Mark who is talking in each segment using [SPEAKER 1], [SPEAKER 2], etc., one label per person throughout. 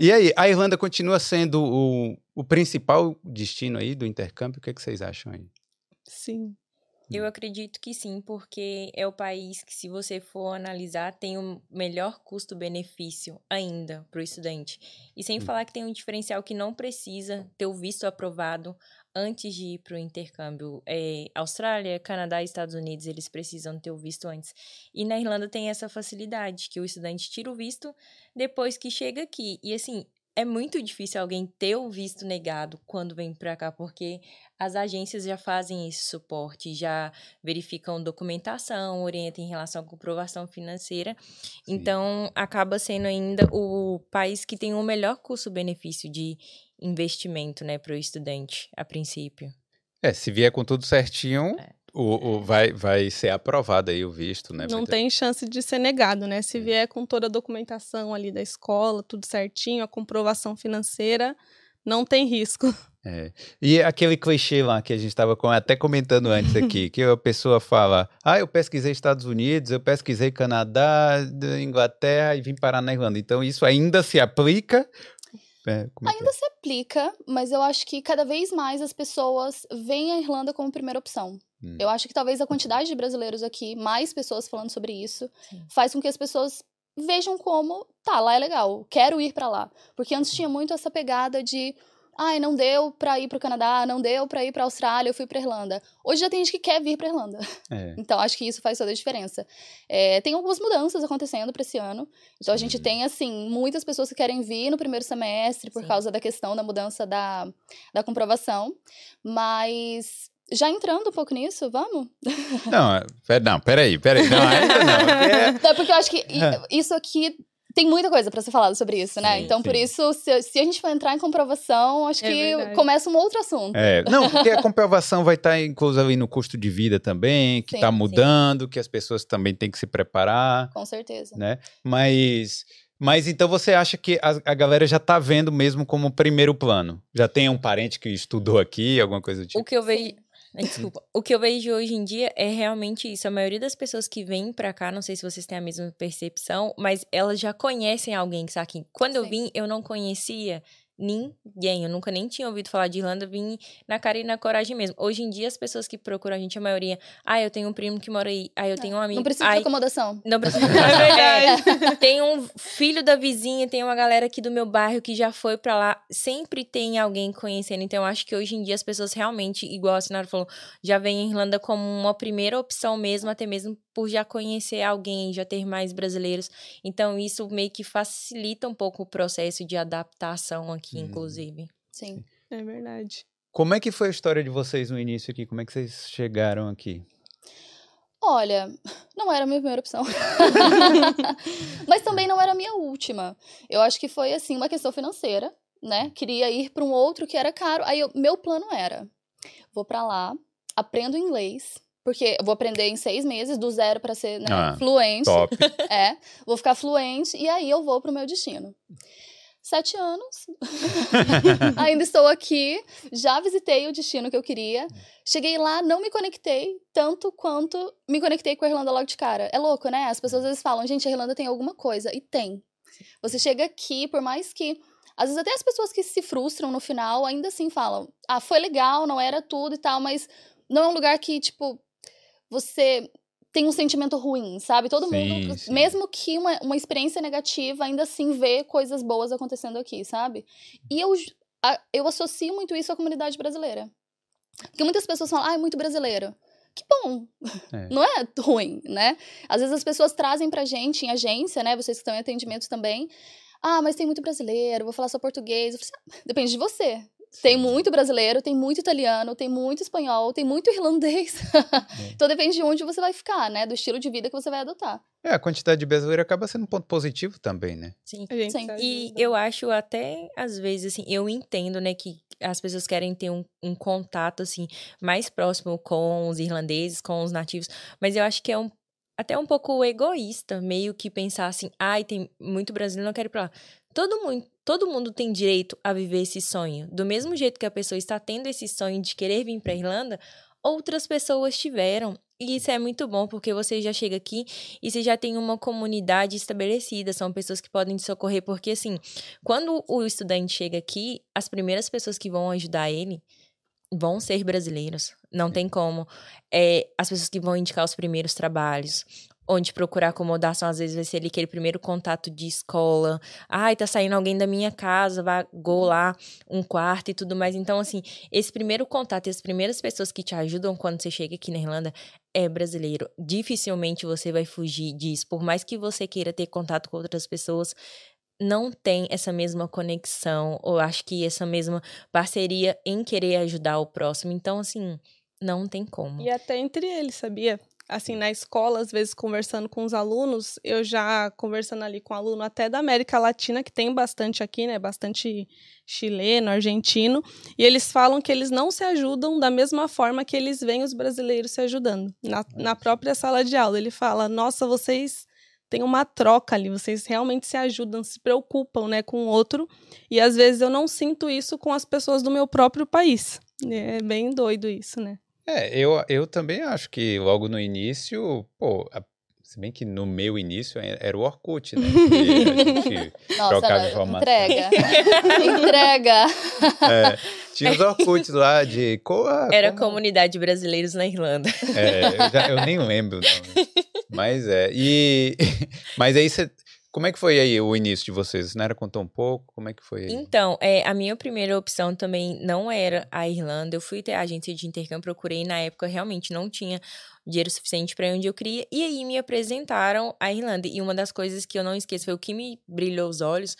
[SPEAKER 1] E aí, a Irlanda continua sendo o, o principal destino aí do intercâmbio? O que, é que vocês acham aí?
[SPEAKER 2] Sim.
[SPEAKER 3] Eu acredito que sim, porque é o país que, se você for analisar, tem o melhor custo-benefício ainda para o estudante. E sem hum. falar que tem um diferencial que não precisa ter o visto aprovado antes de ir para o intercâmbio. É, Austrália, Canadá e Estados Unidos, eles precisam ter o visto antes. E na Irlanda tem essa facilidade, que o estudante tira o visto depois que chega aqui. E assim, é muito difícil alguém ter o visto negado quando vem para cá, porque as agências já fazem esse suporte, já verificam documentação, orientam em relação à comprovação financeira. Sim. Então, acaba sendo ainda o país que tem o melhor custo-benefício de investimento né, para o estudante, a princípio.
[SPEAKER 1] É, se vier com tudo certinho, é. O, o, vai, vai ser aprovado aí o visto, né?
[SPEAKER 2] Não tem chance de ser negado, né? Se é. vier com toda a documentação ali da escola, tudo certinho, a comprovação financeira, não tem risco.
[SPEAKER 1] É. E aquele clichê lá que a gente estava até comentando antes aqui, que a pessoa fala: ah, eu pesquisei Estados Unidos, eu pesquisei Canadá, Inglaterra e vim parar na Irlanda. Então isso ainda se aplica
[SPEAKER 4] é, é Ainda é? se aplica, mas eu acho que cada vez mais as pessoas veem a Irlanda como primeira opção. Hum. Eu acho que talvez a quantidade de brasileiros aqui, mais pessoas falando sobre isso, Sim. faz com que as pessoas vejam como, tá, lá é legal, quero ir para lá. Porque antes tinha muito essa pegada de Ai, não deu pra ir pro Canadá, não deu pra ir pra Austrália, eu fui pra Irlanda. Hoje já tem gente que quer vir pra Irlanda. É. Então, acho que isso faz toda a diferença. É, tem algumas mudanças acontecendo pra esse ano. Então, a gente tem, assim, muitas pessoas que querem vir no primeiro semestre por Sim. causa da questão da mudança da, da comprovação. Mas já entrando um pouco nisso, vamos?
[SPEAKER 1] Não, pera, não, peraí, peraí. Não, ainda não.
[SPEAKER 4] É porque eu acho que isso aqui tem muita coisa para ser falado sobre isso, né? Sim, então, sim. por isso, se, se, a gente for entrar em comprovação, acho é que verdade. começa um outro assunto.
[SPEAKER 1] É, não, porque a comprovação vai estar inclusa ali no custo de vida também, que está mudando, que as pessoas também têm que se preparar.
[SPEAKER 4] Com certeza.
[SPEAKER 1] Né? Mas. Mas então você acha que a, a galera já está vendo mesmo como primeiro plano? Já tem um parente que estudou aqui, alguma coisa do tipo?
[SPEAKER 3] O que eu vejo, Desculpa. o que eu vejo hoje em dia é realmente isso. A maioria das pessoas que vêm pra cá, não sei se vocês têm a mesma percepção, mas elas já conhecem alguém que está aqui. Quando Sim. eu vim, eu não conhecia ninguém. Eu nunca nem tinha ouvido falar de Irlanda, vim na cara e na coragem mesmo. Hoje em dia, as pessoas que procuram a gente, a maioria, ah, eu tenho um primo que mora aí, ah, eu tenho um amigo.
[SPEAKER 4] Não precisa
[SPEAKER 3] ai,
[SPEAKER 4] de acomodação.
[SPEAKER 3] Não precisa. é verdade. É, tem um filho da vizinha, tem uma galera aqui do meu bairro que já foi para lá. Sempre tem alguém conhecendo. Então, eu acho que hoje em dia as pessoas realmente, igual a senhora falou, já veem a Irlanda como uma primeira opção mesmo, até mesmo por já conhecer alguém, já ter mais brasileiros. Então, isso meio que facilita um pouco o processo de adaptação aqui, hum. inclusive.
[SPEAKER 4] Sim.
[SPEAKER 2] É verdade.
[SPEAKER 1] Como é que foi a história de vocês no início aqui? Como é que vocês chegaram aqui?
[SPEAKER 4] Olha, não era a minha primeira opção. Mas também não era a minha última. Eu acho que foi, assim, uma questão financeira, né? Queria ir para um outro que era caro. Aí, eu, meu plano era: vou para lá, aprendo inglês, porque eu vou aprender em seis meses, do zero para ser né, ah, fluente.
[SPEAKER 1] Top.
[SPEAKER 4] É, vou ficar fluente e aí eu vou pro meu destino. Sete anos. Ainda estou aqui. Já visitei o destino que eu queria. Cheguei lá, não me conectei tanto quanto me conectei com a Irlanda logo de cara. É louco, né? As pessoas às vezes falam, gente, a Irlanda tem alguma coisa. E tem. Você chega aqui, por mais que. Às vezes até as pessoas que se frustram no final ainda assim falam: ah, foi legal, não era tudo e tal, mas não é um lugar que, tipo, você tem um sentimento ruim, sabe? Todo sim, mundo, sim. mesmo que uma, uma experiência negativa, ainda assim vê coisas boas acontecendo aqui, sabe? E eu, a, eu associo muito isso à comunidade brasileira. Porque muitas pessoas falam, ah, é muito brasileiro. Que bom! É. Não é ruim, né? Às vezes as pessoas trazem pra gente em agência, né? Vocês que estão em atendimento também. Ah, mas tem muito brasileiro, vou falar só português. Assim, ah, depende de você. Tem muito brasileiro, tem muito italiano, tem muito espanhol, tem muito irlandês. É. então depende de onde você vai ficar, né? Do estilo de vida que você vai adotar.
[SPEAKER 1] É, a quantidade de brasileiro acaba sendo um ponto positivo também, né?
[SPEAKER 3] Sim. Sim. E eu acho até, às vezes, assim, eu entendo, né, que as pessoas querem ter um, um contato, assim, mais próximo com os irlandeses, com os nativos, mas eu acho que é um até um pouco egoísta, meio que pensar assim, ai, tem muito brasileiro, não quero ir pra lá. Todo mundo, todo mundo tem direito a viver esse sonho. Do mesmo jeito que a pessoa está tendo esse sonho de querer vir para Irlanda, outras pessoas tiveram. E isso é muito bom, porque você já chega aqui e você já tem uma comunidade estabelecida, são pessoas que podem te socorrer, porque assim, quando o estudante chega aqui, as primeiras pessoas que vão ajudar ele vão ser brasileiros. Não tem como. É, as pessoas que vão indicar os primeiros trabalhos, onde procurar acomodação, às vezes vai ser ali aquele primeiro contato de escola. Ai, tá saindo alguém da minha casa, vagou lá um quarto e tudo mais. Então, assim, esse primeiro contato e as primeiras pessoas que te ajudam quando você chega aqui na Irlanda é brasileiro. Dificilmente você vai fugir disso. Por mais que você queira ter contato com outras pessoas, não tem essa mesma conexão, ou acho que essa mesma parceria em querer ajudar o próximo. Então, assim, não tem como.
[SPEAKER 2] E até entre eles, sabia? Assim, na escola, às vezes conversando com os alunos, eu já conversando ali com aluno até da América Latina, que tem bastante aqui, né? Bastante chileno, argentino, e eles falam que eles não se ajudam da mesma forma que eles veem os brasileiros se ajudando. Na, na própria sala de aula, ele fala: Nossa, vocês tem uma troca ali, vocês realmente se ajudam, se preocupam, né, com o outro. E às vezes eu não sinto isso com as pessoas do meu próprio país. É bem doido isso, né?
[SPEAKER 1] É, eu, eu também acho que logo no início, pô, a, se bem que no meu início era o Orkut, né? Que a gente
[SPEAKER 4] Nossa,
[SPEAKER 1] trocava
[SPEAKER 4] não,
[SPEAKER 1] informação.
[SPEAKER 4] entrega. entrega.
[SPEAKER 1] É, tinha os Orkuts lá de. co- ah,
[SPEAKER 3] Era a
[SPEAKER 1] como-
[SPEAKER 3] comunidade brasileiros na Irlanda.
[SPEAKER 1] É, eu, já- eu nem lembro o nome. Mas é. E. Mas aí você. Como é que foi aí o início de vocês? Não era contou um pouco? Como é que foi aí?
[SPEAKER 3] Então, é, a minha primeira opção também não era a Irlanda. Eu fui ter a agência de intercâmbio, procurei na época, realmente não tinha dinheiro suficiente para onde eu queria. E aí me apresentaram a Irlanda. E uma das coisas que eu não esqueço foi o que me brilhou os olhos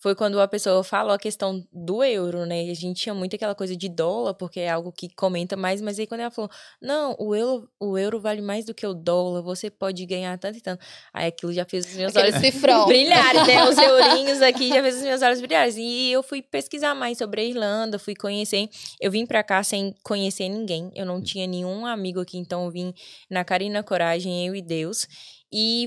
[SPEAKER 3] foi quando a pessoa falou a questão do euro, né? A gente tinha muito aquela coisa de dólar, porque é algo que comenta mais, mas aí quando ela falou, não, o euro, o euro vale mais do que o dólar, você pode ganhar tanto e tanto. Aí aquilo já fez os meus
[SPEAKER 4] Aquele
[SPEAKER 3] olhos
[SPEAKER 4] cifrão.
[SPEAKER 3] brilharem, né? Os eurinhos aqui já fez os meus olhos brilharem. E eu fui pesquisar mais sobre a Irlanda, fui conhecer. Eu vim pra cá sem conhecer ninguém. Eu não tinha nenhum amigo aqui, então eu vim na cara e na coragem, eu e Deus. E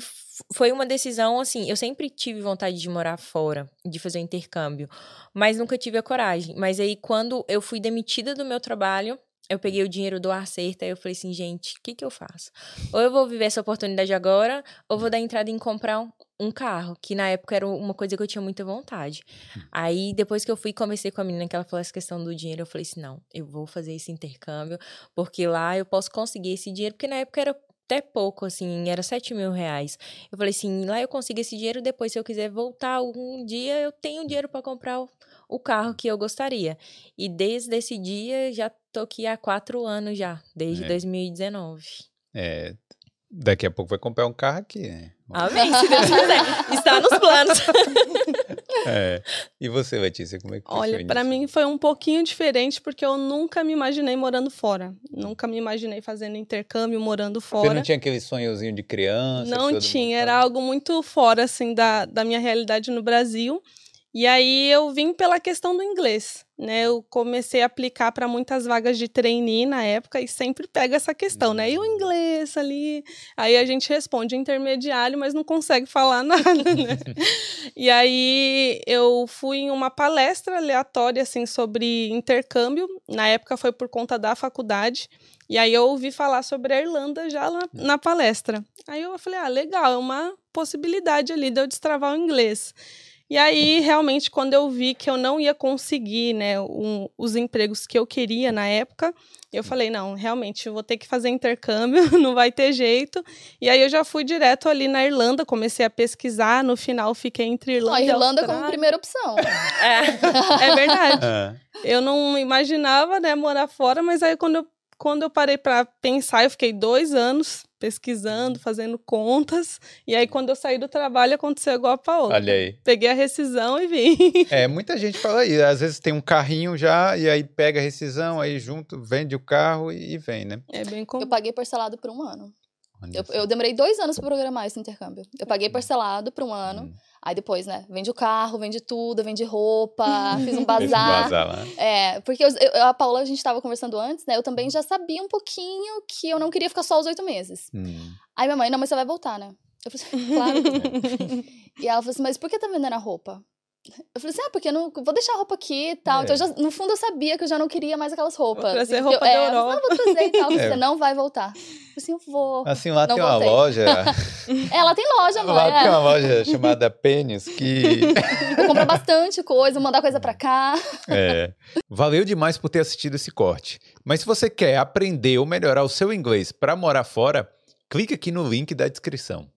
[SPEAKER 3] foi uma decisão, assim, eu sempre tive vontade de morar fora, de fazer intercâmbio, mas nunca tive a coragem. Mas aí, quando eu fui demitida do meu trabalho, eu peguei o dinheiro do Acerta e eu falei assim, gente, o que que eu faço? Ou eu vou viver essa oportunidade agora, ou vou dar entrada em comprar um, um carro, que na época era uma coisa que eu tinha muita vontade. Aí, depois que eu fui e comecei com a menina que ela falou essa questão do dinheiro, eu falei assim, não, eu vou fazer esse intercâmbio, porque lá eu posso conseguir esse dinheiro, porque na época era até pouco, assim, era 7 mil reais. Eu falei assim, lá eu consigo esse dinheiro, depois se eu quiser voltar algum dia, eu tenho dinheiro para comprar o, carro que eu gostaria. E desde esse dia, já tô aqui há quatro anos já, desde
[SPEAKER 1] É.
[SPEAKER 3] 2019.
[SPEAKER 1] É, daqui a pouco vai comprar um carro aqui, né?
[SPEAKER 3] Amém, se Deus quiser. Está nos planos.
[SPEAKER 1] É. E você, Letícia, como é que
[SPEAKER 2] Olha, para mim foi um pouquinho diferente porque eu nunca me imaginei morando fora. Nunca me imaginei fazendo intercâmbio morando
[SPEAKER 1] Você
[SPEAKER 2] fora.
[SPEAKER 1] não tinha aquele sonhozinho de criança?
[SPEAKER 2] Não tinha, era algo muito fora assim da, da minha realidade no Brasil. E aí eu vim pela questão do inglês, né? Eu comecei a aplicar para muitas vagas de trainee na época e sempre pega essa questão, né? E o inglês ali? Aí a gente responde intermediário, mas não consegue falar nada, né? e aí eu fui em uma palestra aleatória assim sobre intercâmbio. Na época foi por conta da faculdade. E aí eu ouvi falar sobre a Irlanda já lá na palestra. Aí eu falei, ah, legal, é uma possibilidade ali de eu destravar o inglês. E aí, realmente, quando eu vi que eu não ia conseguir, né, um- os empregos que eu queria na época, eu falei, não, realmente, eu vou ter que fazer intercâmbio, não vai ter jeito. E aí eu já fui direto ali na Irlanda, comecei a pesquisar, no final fiquei entre Irlanda e
[SPEAKER 4] Irlanda como
[SPEAKER 2] Austrália.
[SPEAKER 4] primeira opção.
[SPEAKER 3] É.
[SPEAKER 2] É verdade.
[SPEAKER 1] Ah,
[SPEAKER 2] Eu não imaginava, né, morar fora, mas aí quando eu, quando eu parei para pensar, eu fiquei dois anos pesquisando, fazendo contas, e aí quando eu saí do trabalho aconteceu igual a Paola.
[SPEAKER 1] olha aí.
[SPEAKER 2] Peguei a rescisão e vim.
[SPEAKER 1] É, muita gente fala aí. Às vezes tem um carrinho já, e aí pega a rescisão, aí junto, vende o carro e, e vem, né?
[SPEAKER 2] É bem
[SPEAKER 4] Eu
[SPEAKER 2] comum.
[SPEAKER 4] paguei parcelado por um ano. Eu, eu demorei dois anos pra programar esse intercâmbio. Eu paguei parcelado por um ano.
[SPEAKER 1] Hum.
[SPEAKER 4] Aí depois, né? Vende o carro, vende tudo, vende roupa, fiz um bazar.
[SPEAKER 1] bazar lá.
[SPEAKER 4] É, porque eu, eu- a Paula, a gente tava conversando antes, né? Eu também já sabia um pouquinho que eu não queria ficar só os oito meses.
[SPEAKER 1] Hum.
[SPEAKER 4] Aí minha mãe, não, mas você vai voltar, né? Eu falei, assim, claro. e ela falou assim, mas por que tá vendendo a roupa? Eu falei assim, ah, porque eu não vou deixar a roupa aqui e tal.
[SPEAKER 1] É.
[SPEAKER 4] Então, eu já- no fundo, eu sabia que eu já não queria mais aquelas roupas.
[SPEAKER 2] trazer
[SPEAKER 4] Que eu-
[SPEAKER 2] roupa
[SPEAKER 4] é,
[SPEAKER 2] da
[SPEAKER 4] eu falei,
[SPEAKER 2] Europa.
[SPEAKER 4] "Ah, vou trazer e tal.
[SPEAKER 1] É.
[SPEAKER 4] Você não vai voltar. Eu falei assim, eu vou.
[SPEAKER 1] Assim, lá
[SPEAKER 4] Não
[SPEAKER 1] tem uma
[SPEAKER 4] voltei.
[SPEAKER 1] loja.
[SPEAKER 4] Ela tem loja, mãe.
[SPEAKER 1] lá tem
[SPEAKER 4] É.
[SPEAKER 1] uma loja chamada Pênis que.
[SPEAKER 4] Eu compro bastante coisa, mandar coisa pra cá.
[SPEAKER 1] É. Valeu demais por ter assistido esse corte. Mas se você quer aprender ou melhorar o seu inglês para morar fora, clique aqui no link da descrição.